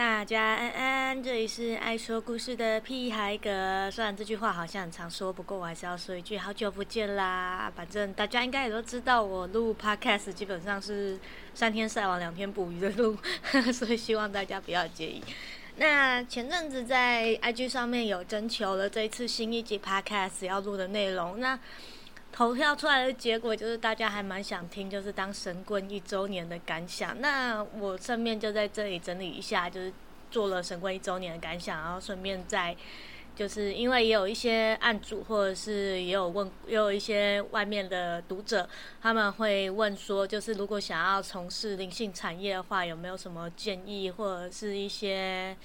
大家安安，这里是爱说故事的屁孩哥。虽然这句话好像很常说，不过我还是要说一句：好久不见啦！反正大家应该也都知道，我录 podcast 基本上是三天晒网，两天捕鱼的录，所以希望大家不要介意。那前阵子在 IG 上面有征求了这一次新一集 podcast 要录的内容，那。投票出来的结果就是大家还蛮想听，就是当神棍一周年的感想。那我顺便就在这里整理一下，就是做了神棍一周年的感想，然后顺便再就是因为也有一些案主或者是也有问，也有一些外面的读者，他们会问说，就是如果想要从事灵性产业的话，有没有什么建议或者是一些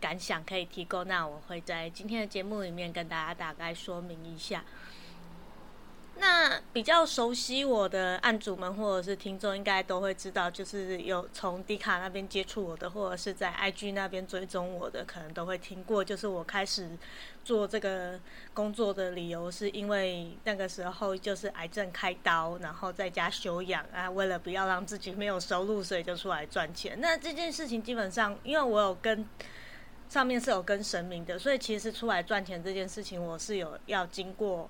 感想可以提供？那我会在今天的节目里面跟大家大概说明一下。那比较熟悉我的案主们或者是听众，应该都会知道，就是有从迪卡那边接触我的，或者是在 IG 那边追踪我的，可能都会听过。就是我开始做这个工作的理由，是因为那个时候就是癌症开刀，然后在家休养啊，为了不要让自己没有收入，所以就出来赚钱。那这件事情基本上，因为我有跟上面是有跟神明的，所以其实出来赚钱这件事情，我是有要经过。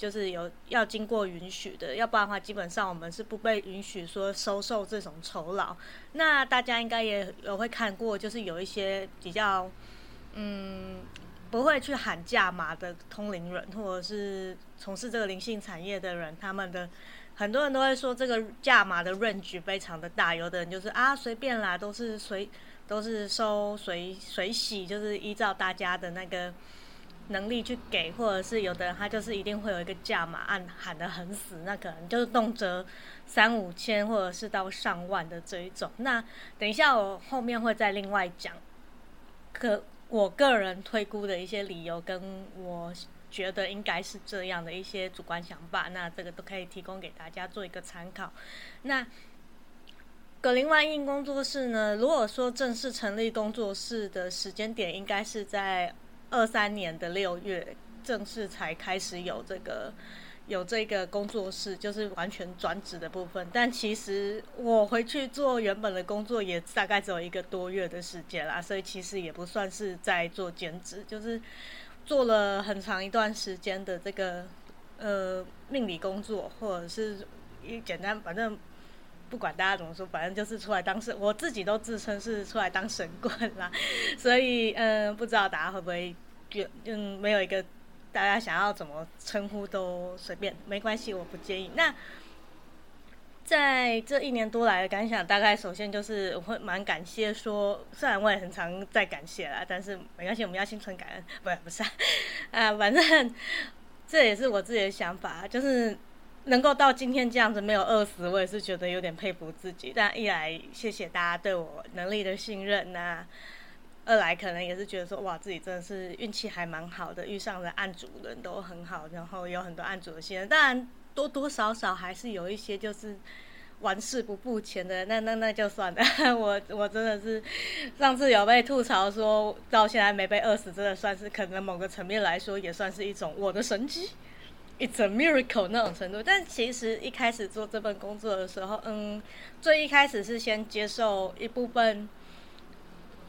就是有要经过允许的，要不然的话，基本上我们是不被允许说收受这种酬劳。那大家应该也有会看过，就是有一些比较嗯不会去喊价码的通灵人，或者是从事这个灵性产业的人，他们的很多人都会说这个价码的 range 非常的大，有的人就是啊随便啦，都是随都是收随随喜，就是依照大家的那个。能力去给，或者是有的人他就是一定会有一个价码，按喊得很死，那可能就是动辄三五千，或者是到上万的这一种。那等一下我后面会再另外讲，可我个人推估的一些理由，跟我觉得应该是这样的一些主观想法，那这个都可以提供给大家做一个参考。那葛林万应工作室呢，如果说正式成立工作室的时间点，应该是在。二三年的六月，正式才开始有这个有这个工作室，就是完全转职的部分。但其实我回去做原本的工作，也大概只有一个多月的时间啦，所以其实也不算是在做兼职，就是做了很长一段时间的这个呃命理工作，或者是一简单，反正不管大家怎么说，反正就是出来当神，我自己都自称是出来当神棍啦。所以嗯，不知道大家会不会。就嗯，没有一个大家想要怎么称呼都随便，没关系，我不介意。那在这一年多来的感想，大概首先就是我会蛮感谢说，虽然我也很常在感谢啦，但是没关系，我们要心存感恩，不是不是啊，反正这也是我自己的想法，就是能够到今天这样子没有饿死，我也是觉得有点佩服自己。但一来谢谢大家对我能力的信任呐。二来可能也是觉得说，哇，自己真的是运气还蛮好的，遇上的案主人都很好，然后有很多案主的信任。当然多多少少还是有一些就是玩世不付钱的，那那那就算了。我我真的是上次有被吐槽说到现在没被饿死，真的算是可能某个层面来说也算是一种我的神机，It's a miracle 那种程度。但其实一开始做这份工作的时候，嗯，最一开始是先接受一部分。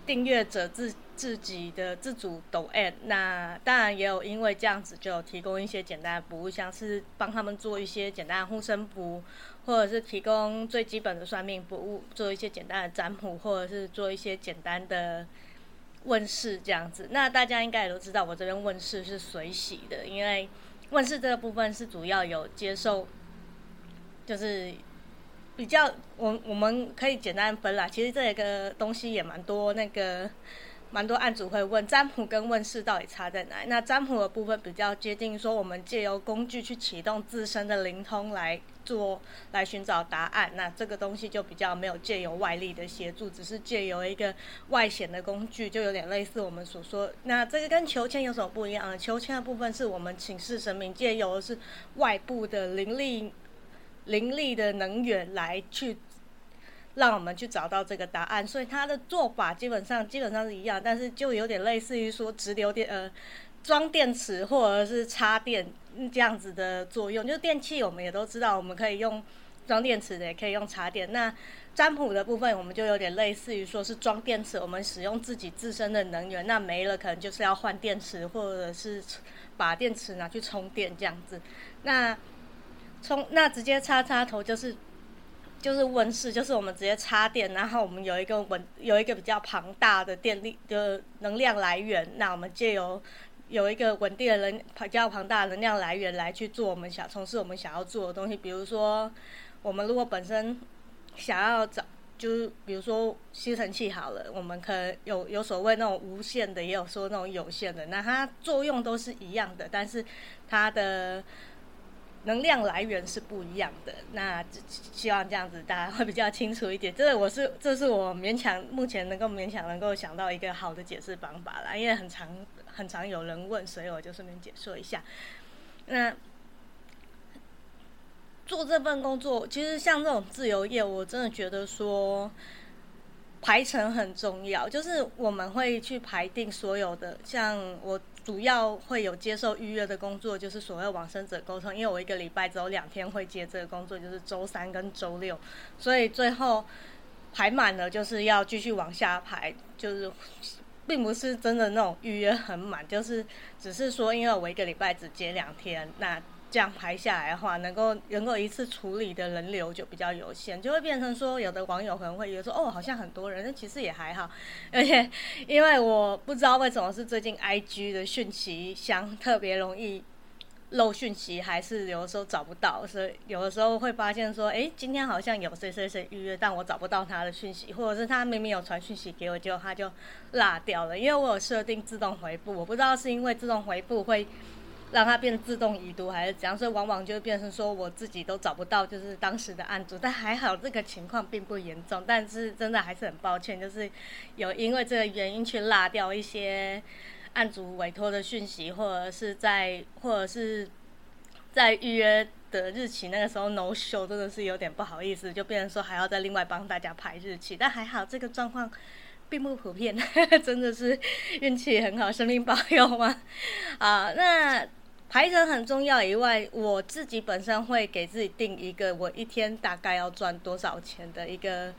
订阅者自自己的自主抖 a 那当然也有因为这样子就提供一些简单的服务，像是帮他们做一些简单的护身符，或者是提供最基本的算命服务，做一些简单的占卜，或者是做一些简单的问世这样子。那大家应该也都知道，我这边问世是随喜的，因为问世这个部分是主要有接受，就是。比较，我我们可以简单分啦。其实这个东西也蛮多，那个蛮多案主会问占卜跟问世到底差在哪？那占卜的部分比较接近说，我们借由工具去启动自身的灵通来做，来寻找答案。那这个东西就比较没有借由外力的协助，只是借由一个外显的工具，就有点类似我们所说。那这个跟求签有什么不一样呢？求签的部分是我们请示神明，借由的是外部的灵力。灵力的能源来去让我们去找到这个答案，所以它的做法基本上基本上是一样，但是就有点类似于说直流电呃装电池或者是插电这样子的作用。就是电器我们也都知道，我们可以用装电池的，也可以用插电。那占卜的部分，我们就有点类似于说是装电池，我们使用自己自身的能源，那没了可能就是要换电池，或者是把电池拿去充电这样子。那充那直接插插头就是就是温室，就是我们直接插电，然后我们有一个稳有一个比较庞大的电力的能量来源，那我们借由有一个稳定的能比较庞大的能量来源来去做我们想从事我们想要做的东西，比如说我们如果本身。想要找，就是比如说吸尘器好了，我们可能有有所谓那种无线的，也有说那种有线的，那它作用都是一样的，但是它的能量来源是不一样的。那希望这样子大家会比较清楚一点。这我是这是我勉强目前能够勉强能够想到一个好的解释方法啦，因为很长很常有人问，所以我就顺便解说一下。那。做这份工作，其实像这种自由业，我真的觉得说排程很重要。就是我们会去排定所有的，像我主要会有接受预约的工作，就是所谓往生者沟通。因为我一个礼拜只有两天会接这个工作，就是周三跟周六，所以最后排满了，就是要继续往下排。就是并不是真的那种预约很满，就是只是说，因为我一个礼拜只接两天，那。这样排下来的话，能够能够一次处理的人流就比较有限，就会变成说，有的网友可能会觉得说，哦，好像很多人，但其实也还好。而且，因为我不知道为什么是最近 IG 的讯息箱特别容易漏讯息，还是有的时候找不到，所以有的时候会发现说，哎，今天好像有谁谁谁预约，但我找不到他的讯息，或者是他明明有传讯息给我，结果他就落掉了，因为我有设定自动回复，我不知道是因为自动回复会。让它变自动已读还是怎样，所以往往就变成说我自己都找不到，就是当时的案主。但还好这个情况并不严重，但是真的还是很抱歉，就是有因为这个原因去落掉一些案主委托的讯息，或者是在或者是在预约的日期那个时候 no show，真的是有点不好意思，就变成说还要再另外帮大家排日期。但还好这个状况并不普遍，真的是运气很好，生命保佑吗？啊，那。排程很重要以外，我自己本身会给自己定一个我一天大概要赚多少钱的一个，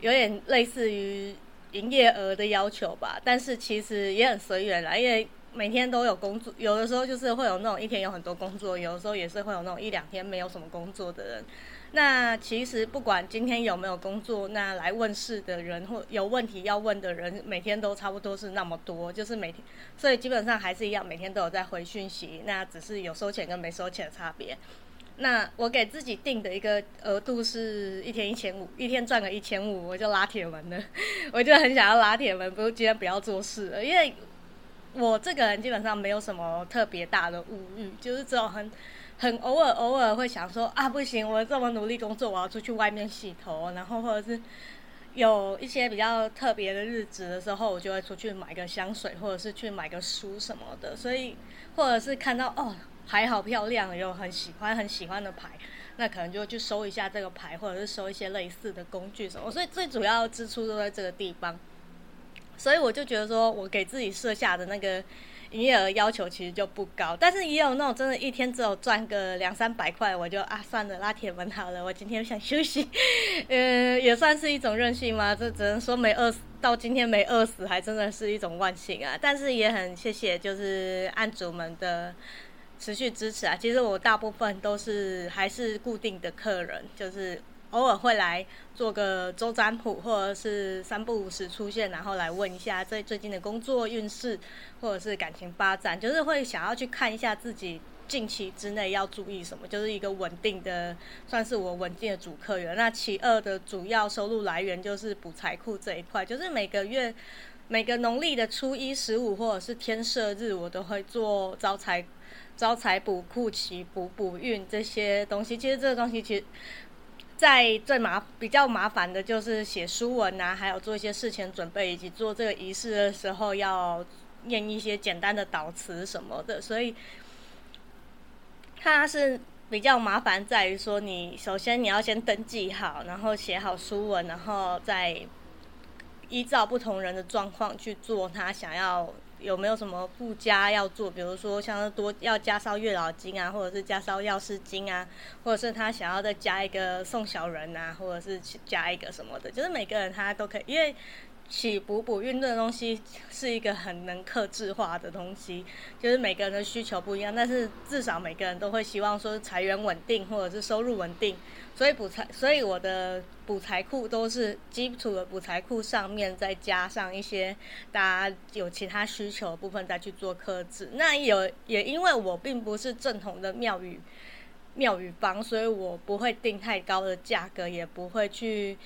有点类似于营业额的要求吧。但是其实也很随缘啦，因为每天都有工作，有的时候就是会有那种一天有很多工作，有的时候也是会有那种一两天没有什么工作的人。那其实不管今天有没有工作，那来问事的人或有问题要问的人，每天都差不多是那么多，就是每天，所以基本上还是一样，每天都有在回讯息，那只是有收钱跟没收钱的差别。那我给自己定的一个额度是一天一千五，一天赚个一千五，我就拉铁门了。我就很想要拉铁门，不今天不要做事了，因为我这个人基本上没有什么特别大的物欲，就是这种很。很偶尔偶尔会想说啊，不行，我这么努力工作，我要出去外面洗头，然后或者是有一些比较特别的日子的时候，我就会出去买个香水，或者是去买个书什么的。所以或者是看到哦牌好漂亮，有很喜欢很喜欢的牌，那可能就去收一下这个牌，或者是收一些类似的工具什么。所以最主要支出都在这个地方。所以我就觉得说，我给自己设下的那个。营业额要求其实就不高，但是也有那种真的一天只有赚个两三百块，我就啊算了，拉铁门好了，我今天想休息，呃，也算是一种任性吗？这只能说没饿死，到今天没饿死，还真的是一种万幸啊！但是也很谢谢，就是案主们的持续支持啊。其实我大部分都是还是固定的客人，就是。偶尔会来做个周占卜，或者是三不五时出现，然后来问一下最最近的工作运势，或者是感情发展，就是会想要去看一下自己近期之内要注意什么，就是一个稳定的，算是我稳定的主客源。那其二的主要收入来源就是补财库这一块，就是每个月每个农历的初一、十五或者是天赦日，我都会做招财招财补库、祈补补运这些东西。其实这个东西其实。在最麻比较麻烦的就是写书文啊，还有做一些事前准备，以及做这个仪式的时候要念一些简单的祷词什么的，所以它是比较麻烦在于说，你首先你要先登记好，然后写好书文，然后再依照不同人的状况去做他想要有没有什么不加要做，比如说像是多要加烧月老金啊，或者是加烧药师金啊，或者是他想要再加一个送小人啊，或者是加一个什么的，就是每个人他都可以，因为。起补补运动的东西是一个很能克制化的东西，就是每个人的需求不一样，但是至少每个人都会希望说财源稳定或者是收入稳定，所以补财，所以我的补财库都是基础的补财库上面再加上一些大家有其他需求的部分再去做克制。那有也因为我并不是正统的庙宇庙宇方，所以我不会定太高的价格，也不会去。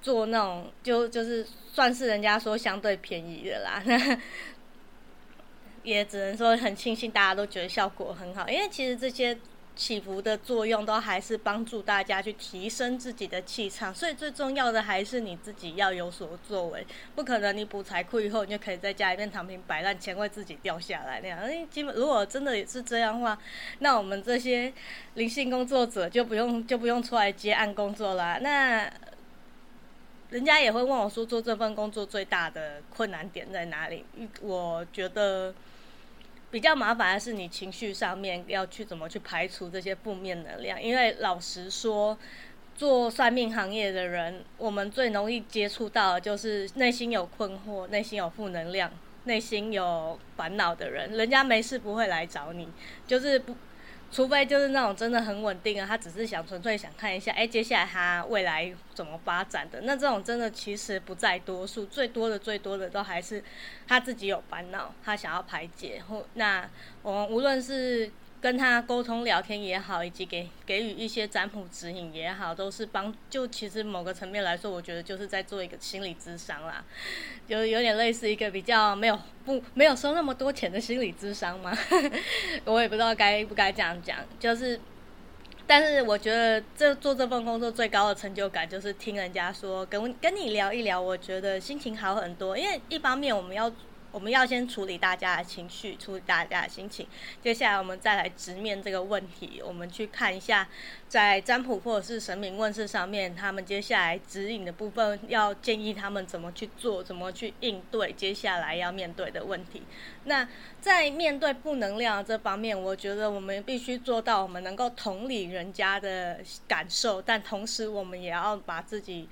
做那种就就是算是人家说相对便宜的啦，也只能说很庆幸大家都觉得效果很好，因为其实这些起伏的作用都还是帮助大家去提升自己的气场，所以最重要的还是你自己要有所作为，不可能你补财库以后你就可以在家里面躺平摆烂，钱会自己掉下来那样。因为基本如果真的也是这样的话，那我们这些灵性工作者就不用就不用出来接案工作啦。那人家也会问我说，做这份工作最大的困难点在哪里？我觉得比较麻烦的是你情绪上面要去怎么去排除这些负面能量。因为老实说，做算命行业的人，我们最容易接触到的就是内心有困惑、内心有负能量、内心有烦恼的人。人家没事不会来找你，就是不。除非就是那种真的很稳定啊，他只是想纯粹想看一下，哎，接下来他未来怎么发展的。那这种真的其实不在多数，最多的最多的都还是他自己有烦恼，他想要排解。或那我们无论是。跟他沟通聊天也好，以及给给予一些占卜指引也好，都是帮。就其实某个层面来说，我觉得就是在做一个心理智商啦，有有点类似一个比较没有不没有收那么多钱的心理智商嘛。我也不知道该不该这样讲，就是，但是我觉得这做这份工作最高的成就感就是听人家说跟跟你聊一聊，我觉得心情好很多。因为一方面我们要。我们要先处理大家的情绪，处理大家的心情。接下来，我们再来直面这个问题。我们去看一下，在占卜或者是神明问世上面，他们接下来指引的部分，要建议他们怎么去做，怎么去应对接下来要面对的问题。那在面对负能量这方面，我觉得我们必须做到，我们能够同理人家的感受，但同时我们也要把自己。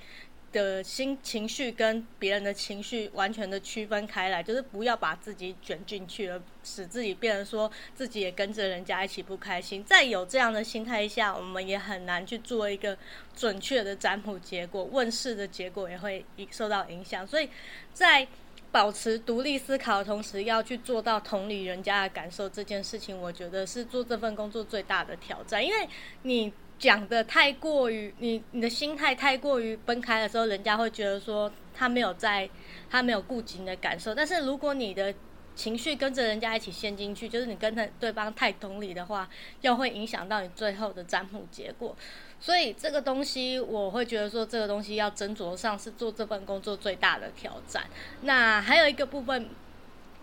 的心情绪跟别人的情绪完全的区分开来，就是不要把自己卷进去了，使自己变成说自己也跟着人家一起不开心。在有这样的心态下，我们也很难去做一个准确的占卜结果，问世的结果也会受到影响。所以在保持独立思考的同时，要去做到同理人家的感受这件事情，我觉得是做这份工作最大的挑战，因为你。讲的太过于你，你的心态太过于分开的时候，人家会觉得说他没有在，他没有顾及你的感受。但是如果你的情绪跟着人家一起陷进去，就是你跟他对方太同理的话，又会影响到你最后的占卜结果。所以这个东西，我会觉得说这个东西要斟酌上是做这份工作最大的挑战。那还有一个部分，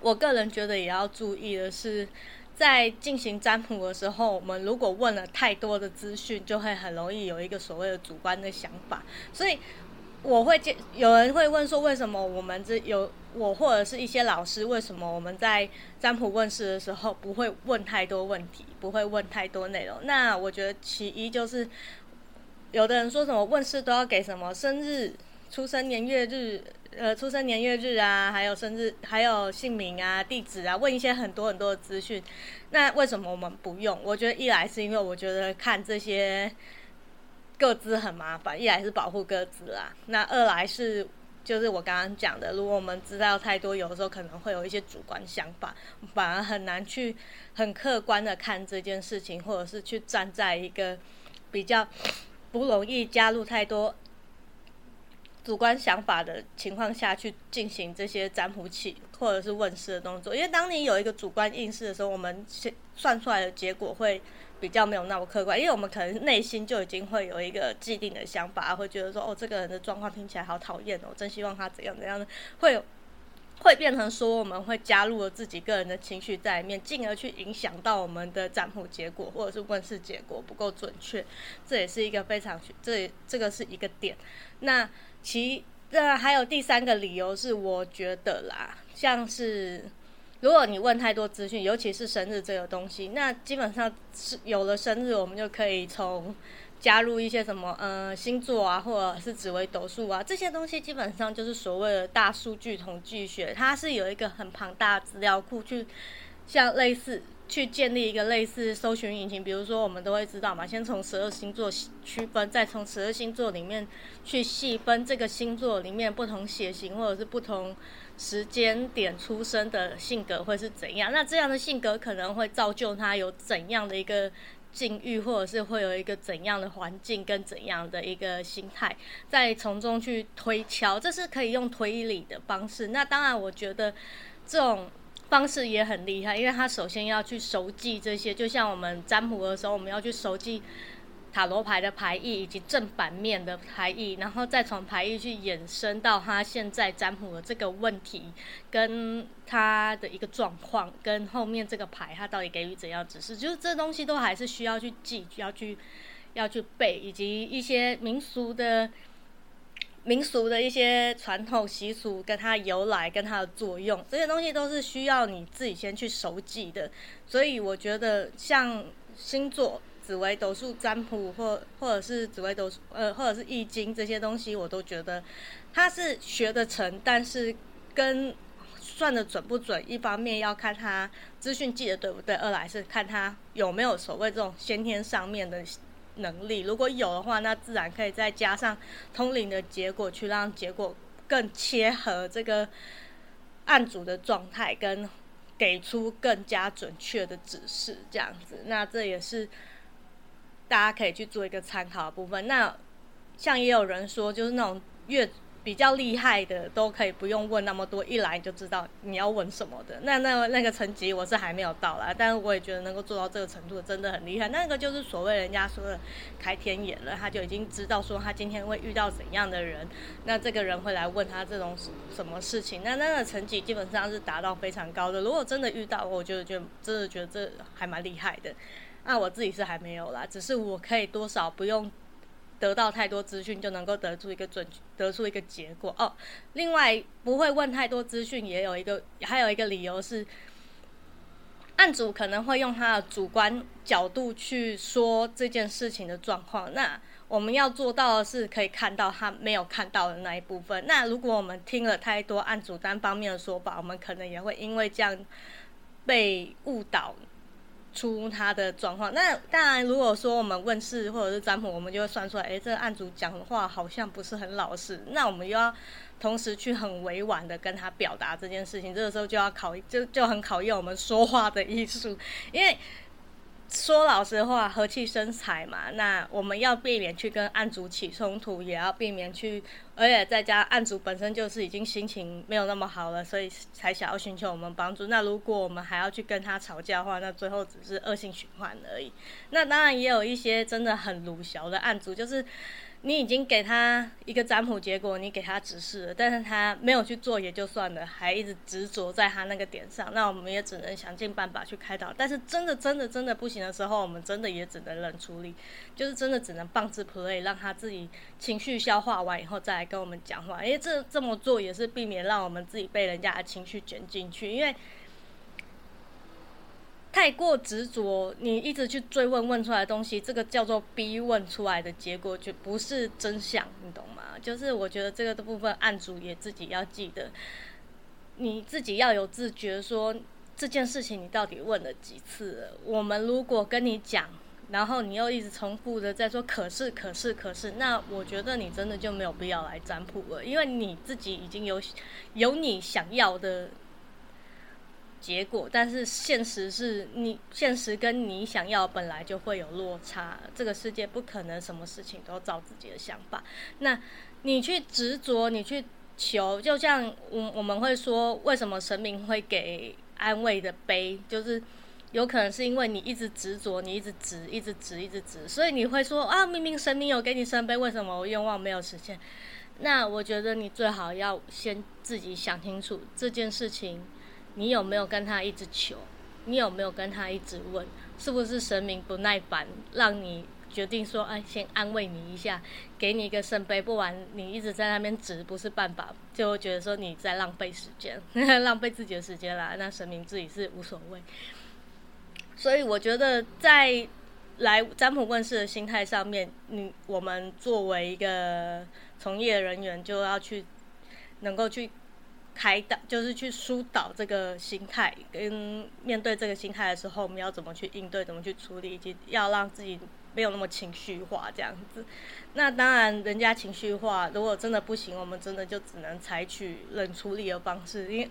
我个人觉得也要注意的是。在进行占卜的时候，我们如果问了太多的资讯，就会很容易有一个所谓的主观的想法。所以我会见有人会问说，为什么我们这有我或者是一些老师，为什么我们在占卜问世的时候不会问太多问题，不会问太多内容？那我觉得其一就是，有的人说什么问世都要给什么生日、出生年月日。呃，出生年月日啊，还有生日，还有姓名啊、地址啊，问一些很多很多的资讯。那为什么我们不用？我觉得一来是因为我觉得看这些各自很麻烦，一来是保护各自啦。那二来是就是我刚刚讲的，如果我们知道太多，有的时候可能会有一些主观想法，反而很难去很客观的看这件事情，或者是去站在一个比较不容易加入太多。主观想法的情况下去进行这些占卜器或者是问世的动作，因为当你有一个主观应试的时候，我们算出来的结果会比较没有那么客观，因为我们可能内心就已经会有一个既定的想法，会觉得说哦，这个人的状况听起来好讨厌哦，真希望他怎样怎样的，会有会变成说我们会加入了自己个人的情绪在里面，进而去影响到我们的占卜结果或者是问世结果不够准确，这也是一个非常这这个是一个点，那。其那还有第三个理由是，我觉得啦，像是如果你问太多资讯，尤其是生日这个东西，那基本上是有了生日，我们就可以从加入一些什么呃星座啊，或者是紫微斗数啊这些东西，基本上就是所谓的大数据统计学，它是有一个很庞大的资料库去像类似。去建立一个类似搜寻引擎，比如说我们都会知道嘛，先从十二星座区分，再从十二星座里面去细分这个星座里面不同血型或者是不同时间点出生的性格会是怎样。那这样的性格可能会造就他有怎样的一个境遇，或者是会有一个怎样的环境跟怎样的一个心态，再从中去推敲，这是可以用推理的方式。那当然，我觉得这种。方式也很厉害，因为他首先要去熟记这些，就像我们占卜的时候，我们要去熟记塔罗牌的牌意以及正反面的牌意，然后再从牌意去衍生到他现在占卜的这个问题，跟他的一个状况，跟后面这个牌他到底给予怎样指示，就是这东西都还是需要去记，要去要去背，以及一些民俗的。民俗的一些传统习俗，跟它由来，跟它的作用，这些东西都是需要你自己先去熟记的。所以我觉得，像星座、紫微斗数、占卜，或或者是紫微斗数，呃，或者是易经这些东西，我都觉得它是学得成，但是跟算的准不准，一方面要看它资讯记得对不对，二来是看它有没有所谓这种先天上面的。能力如果有的话，那自然可以再加上通灵的结果，去让结果更切合这个案主的状态，跟给出更加准确的指示，这样子。那这也是大家可以去做一个参考的部分。那像也有人说，就是那种越。比较厉害的都可以不用问那么多，一来就知道你要问什么的。那那那个层级我是还没有到啦，但是我也觉得能够做到这个程度真的很厉害。那个就是所谓人家说的开天眼了，他就已经知道说他今天会遇到怎样的人，那这个人会来问他这种什么事情。那那个层级基本上是达到非常高的。如果真的遇到，我觉得就真的觉得这还蛮厉害的。那我自己是还没有啦，只是我可以多少不用。得到太多资讯就能够得出一个准得出一个结果哦。另外，不会问太多资讯，也有一个还有一个理由是，案主可能会用他的主观角度去说这件事情的状况。那我们要做到的是可以看到他没有看到的那一部分。那如果我们听了太多案主单方面的说法，我们可能也会因为这样被误导。出他的状况，那当然，如果说我们问事或者是占卜，我们就会算出来，哎，这个案主讲的话好像不是很老实，那我们又要同时去很委婉的跟他表达这件事情，这个时候就要考，就就很考验我们说话的艺术，因为。说老实话，和气生财嘛。那我们要避免去跟案主起冲突，也要避免去，而且在家案主本身就是已经心情没有那么好了，所以才想要寻求我们帮助。那如果我们还要去跟他吵架的话，那最后只是恶性循环而已。那当然也有一些真的很鲁小的案主，就是。你已经给他一个占卜结果，你给他指示了，但是他没有去做也就算了，还一直执着在他那个点上，那我们也只能想尽办法去开导。但是真的真的真的不行的时候，我们真的也只能冷处理，就是真的只能棒子 play，让他自己情绪消化完以后再来跟我们讲话。因为这这么做也是避免让我们自己被人家的情绪卷进去，因为。太过执着，你一直去追问问出来的东西，这个叫做逼问出来的结果，就不是真相，你懂吗？就是我觉得这个的部分，案主也自己要记得，你自己要有自觉，说这件事情你到底问了几次了？我们如果跟你讲，然后你又一直重复的在说可是可是可是，那我觉得你真的就没有必要来占卜了，因为你自己已经有有你想要的。结果，但是现实是你现实跟你想要本来就会有落差。这个世界不可能什么事情都照自己的想法。那你去执着，你去求，就像我我们会说，为什么神明会给安慰的杯？就是有可能是因为你一直执着，你一直执，一直执，一直执，所以你会说啊，明明神明有给你圣杯，为什么我愿望没有实现？那我觉得你最好要先自己想清楚这件事情。你有没有跟他一直求？你有没有跟他一直问？是不是神明不耐烦，让你决定说，哎，先安慰你一下，给你一个圣杯，不然你一直在那边直不是办法，就觉得说你在浪费时间，浪费自己的时间啦。那神明自己是无所谓。所以我觉得在来占卜问世的心态上面，你我们作为一个从业人员，就要去能够去。开导就是去疏导这个心态，跟面对这个心态的时候，我们要怎么去应对，怎么去处理，以及要让自己没有那么情绪化这样子。那当然，人家情绪化，如果真的不行，我们真的就只能采取冷处理的方式，因为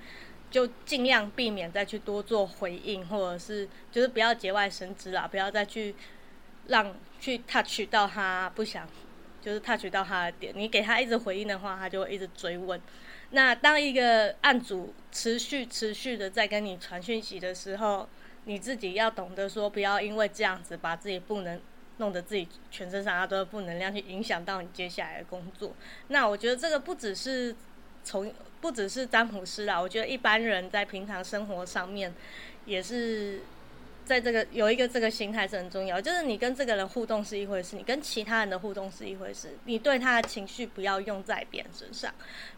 就尽量避免再去多做回应，或者是就是不要节外生枝啦，不要再去让去 touch 到他不想，就是 touch 到他的点。你给他一直回应的话，他就会一直追问。那当一个案主持续持续的在跟你传讯息的时候，你自己要懂得说，不要因为这样子把自己不能弄得自己全身上下都是负能量，去影响到你接下来的工作。那我觉得这个不只是从不只是占卜师啦，我觉得一般人在平常生活上面也是。在这个有一个这个心态是很重要，就是你跟这个人互动是一回事，你跟其他人的互动是一回事，你对他的情绪不要用在别人身上，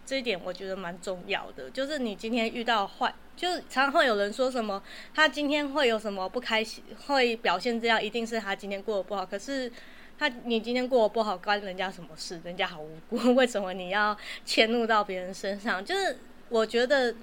这一点我觉得蛮重要的。就是你今天遇到坏，就是常常会有人说什么，他今天会有什么不开心，会表现这样，一定是他今天过得不好。可是他你今天过得不好，关人家什么事？人家好无辜，为什么你要迁怒到别人身上？就是我觉得。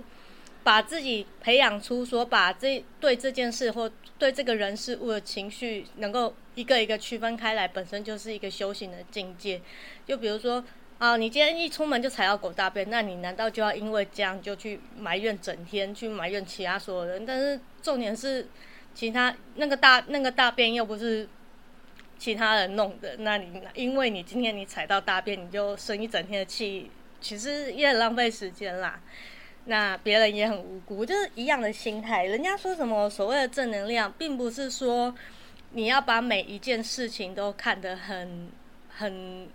把自己培养出说，把这对这件事或对这个人事物的情绪，能够一个一个区分开来，本身就是一个修行的境界。就比如说，啊，你今天一出门就踩到狗大便，那你难道就要因为这样就去埋怨整天，去埋怨其他所有人？但是重点是，其他那个大那个大便又不是其他人弄的，那你因为你今天你踩到大便，你就生一整天的气，其实也很浪费时间啦。那别人也很无辜，就是一样的心态。人家说什么所谓的正能量，并不是说你要把每一件事情都看得很很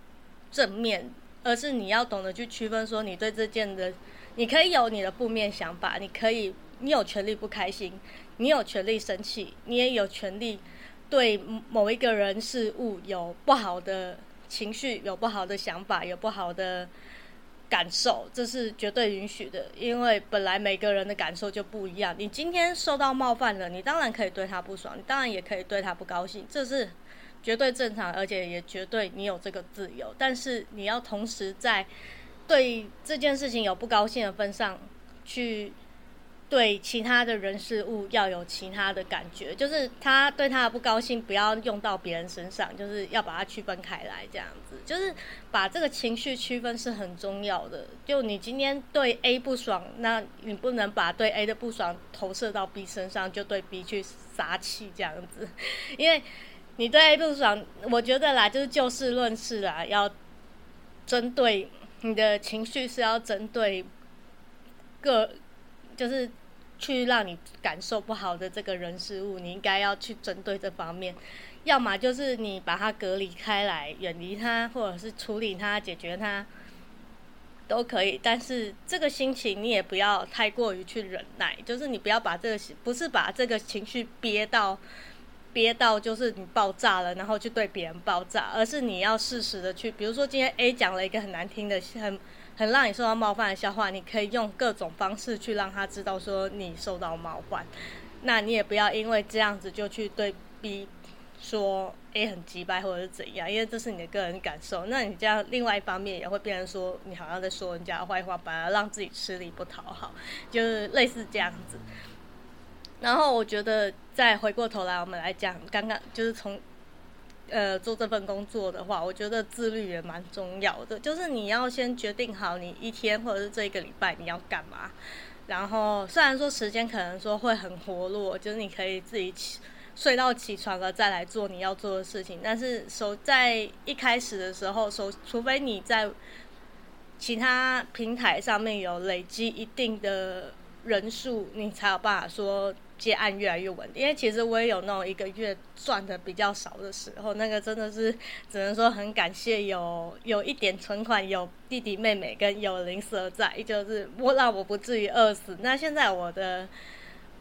正面，而是你要懂得去区分，说你对这件的，你可以有你的负面想法，你可以，你有权利不开心，你有权利生气，你也有权利对某一个人事物有不好的情绪，有不好的想法，有不好的。感受这是绝对允许的，因为本来每个人的感受就不一样。你今天受到冒犯了，你当然可以对他不爽，你当然也可以对他不高兴，这是绝对正常，而且也绝对你有这个自由。但是你要同时在对这件事情有不高兴的份上去。对其他的人事物要有其他的感觉，就是他对他的不高兴不要用到别人身上，就是要把它区分开来，这样子，就是把这个情绪区分是很重要的。就你今天对 A 不爽，那你不能把对 A 的不爽投射到 B 身上，就对 B 去撒气这样子，因为你对 A 不爽，我觉得啦，就是就事论事啦，要针对你的情绪是要针对个。就是去让你感受不好的这个人事物，你应该要去针对这方面，要么就是你把它隔离开来，远离它，或者是处理它、解决它，都可以。但是这个心情你也不要太过于去忍耐，就是你不要把这个不是把这个情绪憋到憋到就是你爆炸了，然后去对别人爆炸，而是你要适时的去，比如说今天 A 讲了一个很难听的很。很让你受到冒犯的笑话，你可以用各种方式去让他知道说你受到冒犯。那你也不要因为这样子就去对 B 说 A 很击败或者是怎样，因为这是你的个人感受。那你这样另外一方面也会变成说你好像在说人家坏话，反而让自己吃力不讨好，就是类似这样子。然后我觉得再回过头来，我们来讲刚刚就是从。呃，做这份工作的话，我觉得自律也蛮重要的。就是你要先决定好你一天或者是这一个礼拜你要干嘛。然后虽然说时间可能说会很活络，就是你可以自己起睡到起床了再来做你要做的事情。但是首在一开始的时候，首除非你在其他平台上面有累积一定的人数，你才有办法说。接案越来越稳定，因为其实我也有那种一个月赚的比较少的时候，那个真的是只能说很感谢有有一点存款，有弟弟妹妹跟有零舍在，就是我让我不至于饿死。那现在我的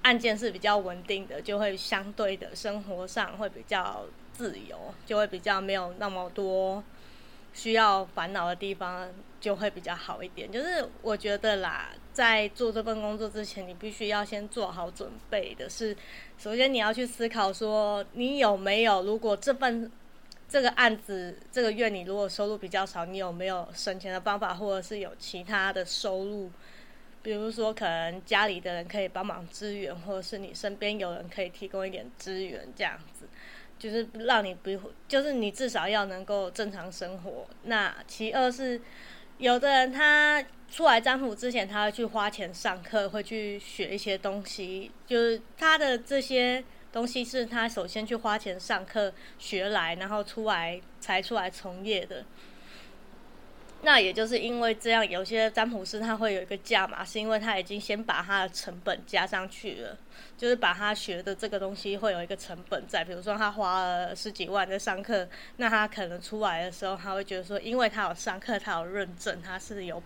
案件是比较稳定的，就会相对的生活上会比较自由，就会比较没有那么多需要烦恼的地方，就会比较好一点。就是我觉得啦，在做这份工作之前，你必须要先做好准备的是，首先你要去思考说，你有没有如果这份这个案子这个月你如果收入比较少，你有没有省钱的方法，或者是有其他的收入？比如说，可能家里的人可以帮忙支援，或者是你身边有人可以提供一点资源，这样子，就是让你不，就是你至少要能够正常生活。那其二是，有的人他出来占卜之前，他会去花钱上课，会去学一些东西，就是他的这些东西是他首先去花钱上课学来，然后出来才出来从业的。那也就是因为这样，有些占卜师他会有一个价码，是因为他已经先把他的成本加上去了，就是把他学的这个东西会有一个成本在。比如说他花了十几万在上课，那他可能出来的时候，他会觉得说，因为他有上课，他有认证，他是有，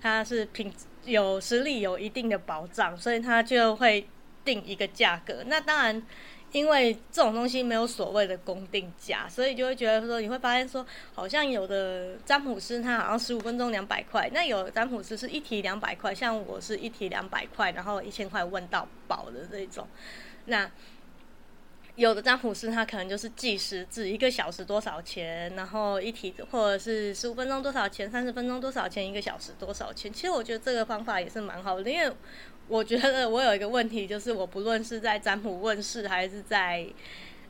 他是凭有实力有一定的保障，所以他就会定一个价格。那当然。因为这种东西没有所谓的公定价，所以就会觉得说，你会发现说，好像有的占卜师他好像十五分钟两百块，那有的占卜师是一题两百块，像我是一题两百块，然后一千块问到饱的这种。那有的占卜师他可能就是计时制，一个小时多少钱，然后一题或者是十五分钟多少钱，三十分钟多少钱，一个小时多少钱。其实我觉得这个方法也是蛮好的，因为。我觉得我有一个问题，就是我不论是在占卜问世，还是在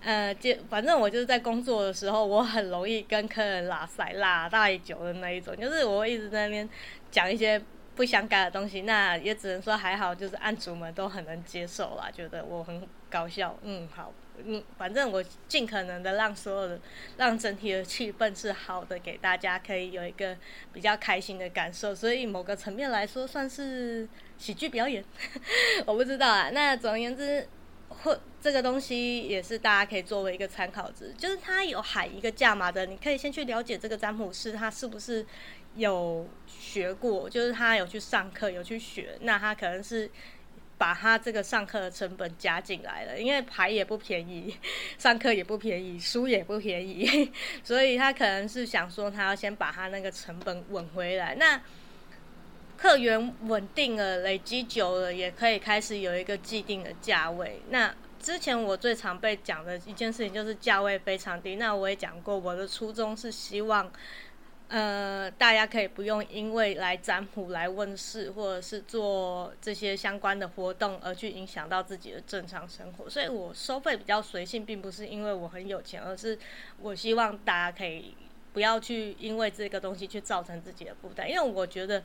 呃，就反正我就是在工作的时候，我很容易跟客人拉塞拉太久的那一种，就是我会一直在那边讲一些不相干的东西。那也只能说还好，就是案主们都很能接受啦，觉得我很搞笑。嗯，好，嗯，反正我尽可能的让所有的，让整体的气氛是好的，给大家可以有一个比较开心的感受。所以某个层面来说，算是。喜剧表演，我不知道啊。那总而言之，或这个东西也是大家可以作为一个参考值，就是他有喊一个价码的，你可以先去了解这个占卜师他是不是有学过，就是他有去上课有去学，那他可能是把他这个上课的成本加进来了，因为牌也不便宜，上课也不便宜，书也不便宜，所以他可能是想说他要先把他那个成本稳回来。那客源稳定了，累积久了，也可以开始有一个既定的价位。那之前我最常被讲的一件事情就是价位非常低。那我也讲过，我的初衷是希望，呃，大家可以不用因为来占卜、来问事，或者是做这些相关的活动而去影响到自己的正常生活。所以我收费比较随性，并不是因为我很有钱，而是我希望大家可以不要去因为这个东西去造成自己的负担，因为我觉得。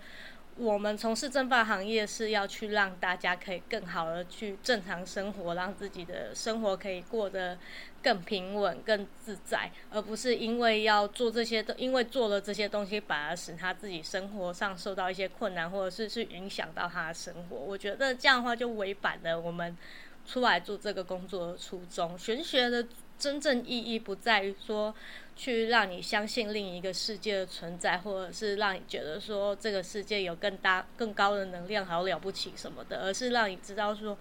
我们从事正法行业是要去让大家可以更好的去正常生活，让自己的生活可以过得更平稳、更自在，而不是因为要做这些，因为做了这些东西，反而使他自己生活上受到一些困难，或者是去影响到他的生活。我觉得这样的话就违反了我们出来做这个工作的初衷。玄学的真正意义不在于说。去让你相信另一个世界的存在，或者是让你觉得说这个世界有更大、更高的能量，好了不起什么的，而是让你知道说，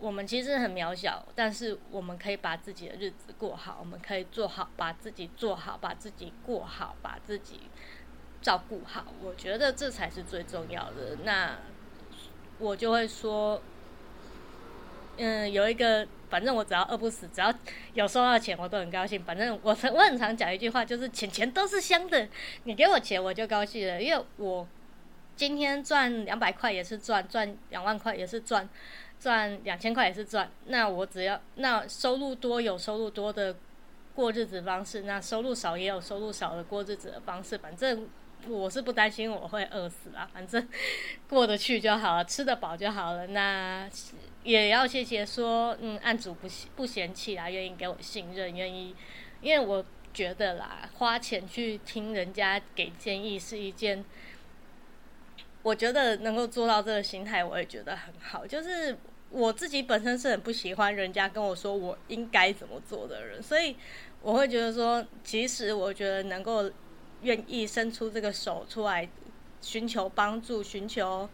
我们其实很渺小，但是我们可以把自己的日子过好，我们可以做好，把自己做好，把自己过好，把自己照顾好。我觉得这才是最重要的。那我就会说，嗯，有一个。反正我只要饿不死，只要有收到钱，我都很高兴。反正我我很常讲一句话，就是钱钱都是香的，你给我钱我就高兴了。因为我今天赚两百块也是赚，赚两万块也是赚，赚两千块也是赚。那我只要那收入多有收入多的过日子方式，那收入少也有收入少的过日子的方式。反正我是不担心我会饿死啊，反正 过得去就好了，吃得饱就好了。那。也要谢谢说，嗯，案主不不嫌弃啦，愿意给我信任，愿意，因为我觉得啦，花钱去听人家给建议是一件，我觉得能够做到这个心态，我也觉得很好。就是我自己本身是很不喜欢人家跟我说我应该怎么做的人，所以我会觉得说，其实我觉得能够愿意伸出这个手出来寻求帮助，寻求。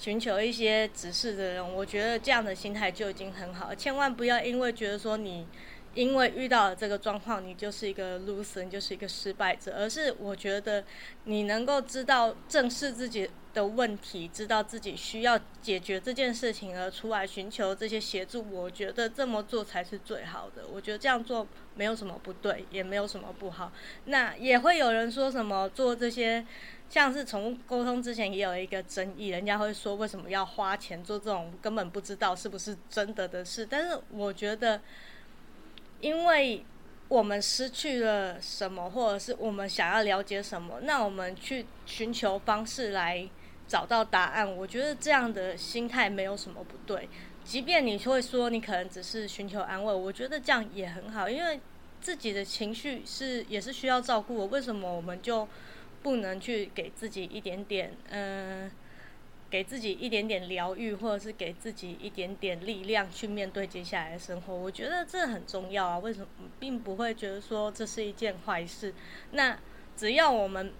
寻求一些指示的人，我觉得这样的心态就已经很好。千万不要因为觉得说你因为遇到了这个状况，你就是一个 loser，你就是一个失败者，而是我觉得你能够知道正视自己。的问题，知道自己需要解决这件事情而出来寻求这些协助，我觉得这么做才是最好的。我觉得这样做没有什么不对，也没有什么不好。那也会有人说什么做这些，像是宠物沟通之前也有一个争议，人家会说为什么要花钱做这种根本不知道是不是真的的事。但是我觉得，因为我们失去了什么，或者是我们想要了解什么，那我们去寻求方式来。找到答案，我觉得这样的心态没有什么不对。即便你会说你可能只是寻求安慰，我觉得这样也很好，因为自己的情绪是也是需要照顾。为什么我们就不能去给自己一点点，嗯，给自己一点点疗愈，或者是给自己一点点力量去面对接下来的生活？我觉得这很重要啊。为什么并不会觉得说这是一件坏事？那只要我们。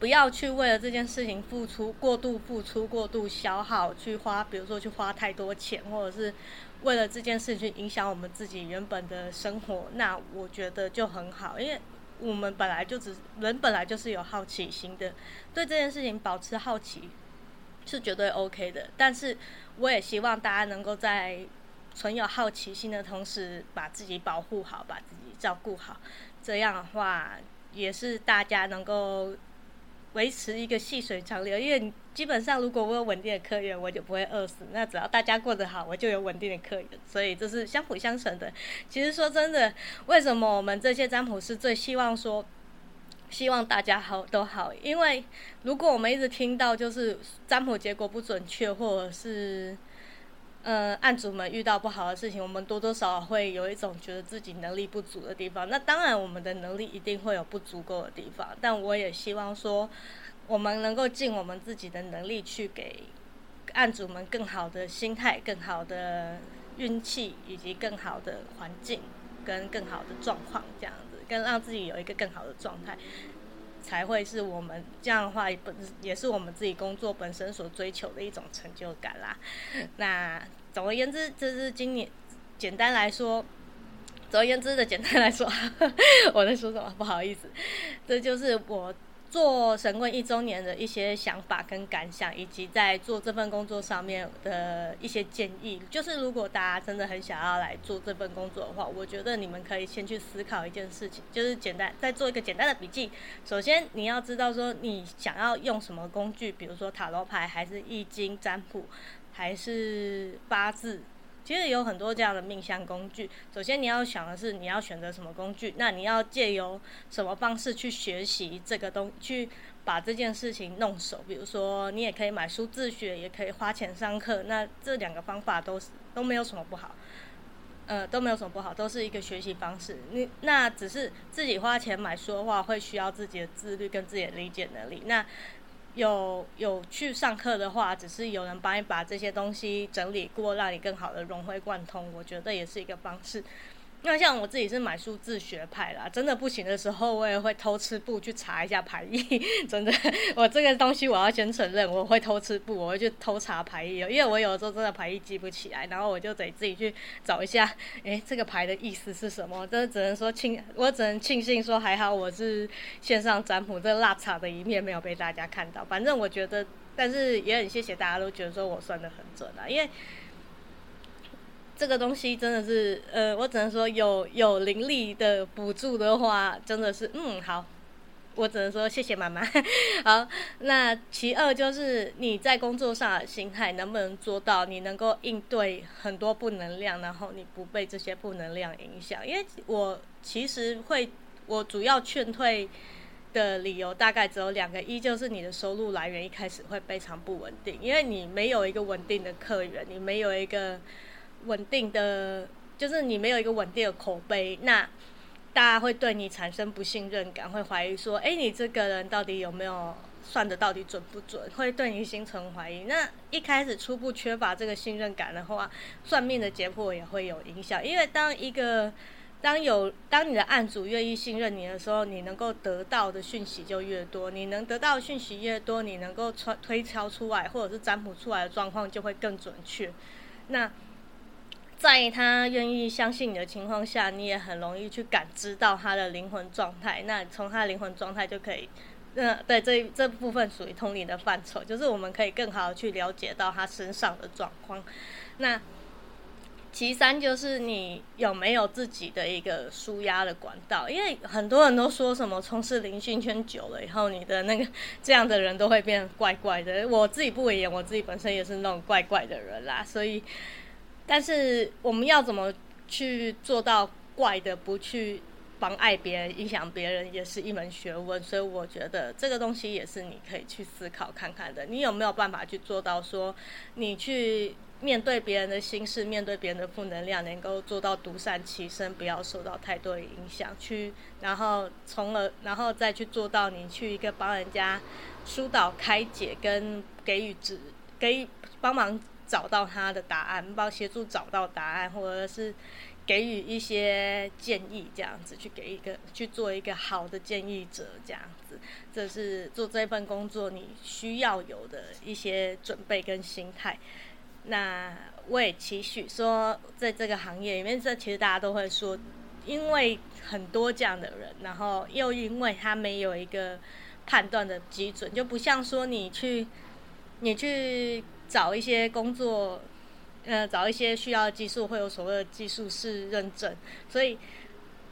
不要去为了这件事情付出过度付出过度消耗，去花，比如说去花太多钱，或者是为了这件事情影响我们自己原本的生活，那我觉得就很好，因为我们本来就只人本来就是有好奇心的，对这件事情保持好奇是绝对 OK 的。但是我也希望大家能够在存有好奇心的同时，把自己保护好，把自己照顾好，这样的话也是大家能够。维持一个细水长流，因为基本上如果我有稳定的客源，我就不会饿死。那只要大家过得好，我就有稳定的客源，所以这是相辅相成的。其实说真的，为什么我们这些占卜师最希望说，希望大家好都好？因为如果我们一直听到就是占卜结果不准确，或者是呃，案主们遇到不好的事情，我们多多少少会有一种觉得自己能力不足的地方。那当然，我们的能力一定会有不足够的地方。但我也希望说，我们能够尽我们自己的能力去给案主们更好的心态、更好的运气，以及更好的环境跟更好的状况，这样子，跟让自己有一个更好的状态，才会是我们这样的话本也是我们自己工作本身所追求的一种成就感啦。那。总而言之，这是今年简单来说，总而言之的简单来说，我在说什么？不好意思，这就是我做神棍一周年的一些想法跟感想，以及在做这份工作上面的一些建议。就是如果大家真的很想要来做这份工作的话，我觉得你们可以先去思考一件事情，就是简单再做一个简单的笔记。首先，你要知道说你想要用什么工具，比如说塔罗牌还是易经占卜。还是八字，其实有很多这样的命相工具。首先你要想的是你要选择什么工具，那你要借由什么方式去学习这个东，去把这件事情弄熟。比如说你也可以买书自学，也可以花钱上课。那这两个方法都是都没有什么不好，呃，都没有什么不好，都是一个学习方式。你那只是自己花钱买书的话，会需要自己的自律跟自己的理解能力。那有有去上课的话，只是有人帮你把这些东西整理过，让你更好的融会贯通，我觉得也是一个方式。那像我自己是买数字学派啦，真的不行的时候，我也会偷吃布去查一下牌意。真的，我这个东西我要先承认，我会偷吃布，我会去偷查牌意，因为我有时候真的牌意记不起来，然后我就得自己去找一下，诶，这个牌的意思是什么？这只能说庆，我只能庆幸说还好我是线上占卜，这辣茶的一面没有被大家看到。反正我觉得，但是也很谢谢大家都觉得说我算的很准啊，因为。这个东西真的是，呃，我只能说有有灵力的补助的话，真的是，嗯，好，我只能说谢谢妈妈。好，那其二就是你在工作上心态能不能做到，你能够应对很多负能量，然后你不被这些负能量影响。因为我其实会，我主要劝退的理由大概只有两个，一就是你的收入来源一开始会非常不稳定，因为你没有一个稳定的客源，你没有一个。稳定的，就是你没有一个稳定的口碑，那大家会对你产生不信任感，会怀疑说，哎，你这个人到底有没有算的到底准不准？会对你心存怀疑。那一开始初步缺乏这个信任感的话，算命的结果也会有影响。因为当一个当有当你的案主愿意信任你的时候，你能够得到的讯息就越多，你能得到讯息越多，你能够推推敲出来或者是占卜出来的状况就会更准确。那在他愿意相信你的情况下，你也很容易去感知到他的灵魂状态。那从他的灵魂状态就可以，嗯，对，这这部分属于通灵的范畴，就是我们可以更好的去了解到他身上的状况。那其三就是你有没有自己的一个舒压的管道，因为很多人都说什么从事灵性圈久了以后，你的那个这样的人都会变怪怪的。我自己不为言，我自己本身也是那种怪怪的人啦。所以，但是我们要怎么去做到怪的不去妨碍别人、影响别人，也是一门学问。所以我觉得这个东西也是你可以去思考看看的。你有没有办法去做到说你去？面对别人的心事，面对别人的负能量，能够做到独善其身，不要受到太多的影响。去，然后从而，然后再去做到你去一个帮人家疏导、开解跟给予指，给帮忙找到他的答案，帮协助找到答案，或者是给予一些建议，这样子去给一个去做一个好的建议者，这样子，这是做这份工作你需要有的一些准备跟心态。那我也期许说，在这个行业里面，这其实大家都会说，因为很多这样的人，然后又因为他没有一个判断的基准，就不像说你去你去找一些工作，呃，找一些需要技术会有所谓的技术是认证，所以。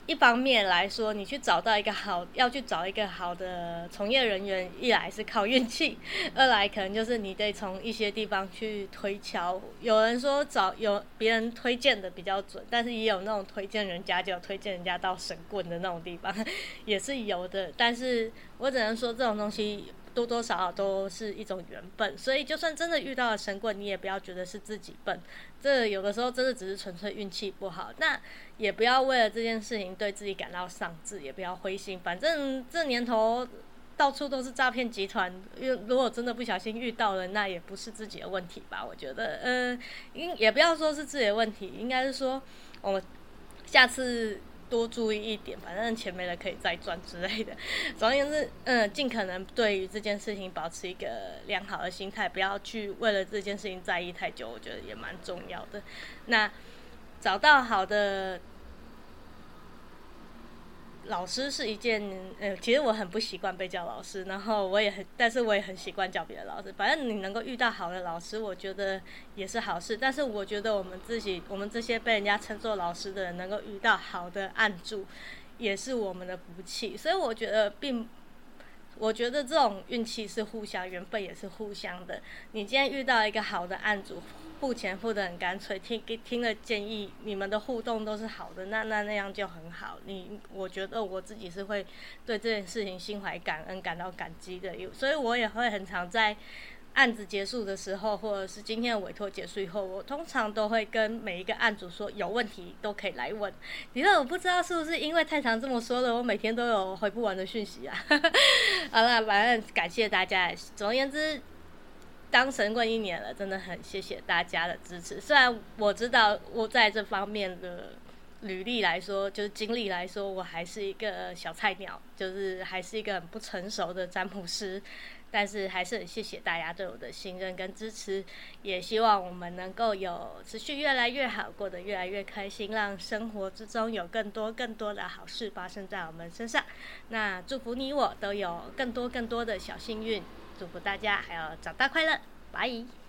一方面来说，你去找到一个好，要去找一个好的从业人员，一来是靠运气，二来可能就是你得从一些地方去推敲。有人说找有别人推荐的比较准，但是也有那种推荐人家就推荐人家到神棍的那种地方，也是有的。但是我只能说这种东西。多多少少都是一种缘分，所以就算真的遇到了神棍，你也不要觉得是自己笨，这有的时候真的只是纯粹运气不好。那也不要为了这件事情对自己感到丧志，也不要灰心。反正这年头到处都是诈骗集团，如果真的不小心遇到了，那也不是自己的问题吧？我觉得，嗯，应也不要说是自己的问题，应该是说我下次。多注意一点，反正钱没了可以再赚之类的。总而言之，嗯，尽可能对于这件事情保持一个良好的心态，不要去为了这件事情在意太久，我觉得也蛮重要的。那找到好的。老师是一件，呃，其实我很不习惯被叫老师，然后我也很，但是我也很习惯叫别的老师。反正你能够遇到好的老师，我觉得也是好事。但是我觉得我们自己，我们这些被人家称作老师的人，能够遇到好的案主，也是我们的福气。所以我觉得并。我觉得这种运气是互相，缘分也是互相的。你今天遇到一个好的案主，付钱付得很干脆，听给听了建议，你们的互动都是好的，那那那样就很好。你我觉得我自己是会对这件事情心怀感恩，感到感激的，所以我也会很常在。案子结束的时候，或者是今天的委托结束以后，我通常都会跟每一个案主说，有问题都可以来问。你说我不知道是不是因为太常这么说了，我每天都有回不完的讯息啊。好了，反正感谢大家。总而言之，当神棍一年了，真的很谢谢大家的支持。虽然我知道我在这方面的履历来说，就是经历来说，我还是一个小菜鸟，就是还是一个很不成熟的占卜师。但是还是很谢谢大家对我的信任跟支持，也希望我们能够有持续越来越好，过得越来越开心，让生活之中有更多更多的好事发生在我们身上。那祝福你我都有更多更多的小幸运，祝福大家还要长大快乐，拜。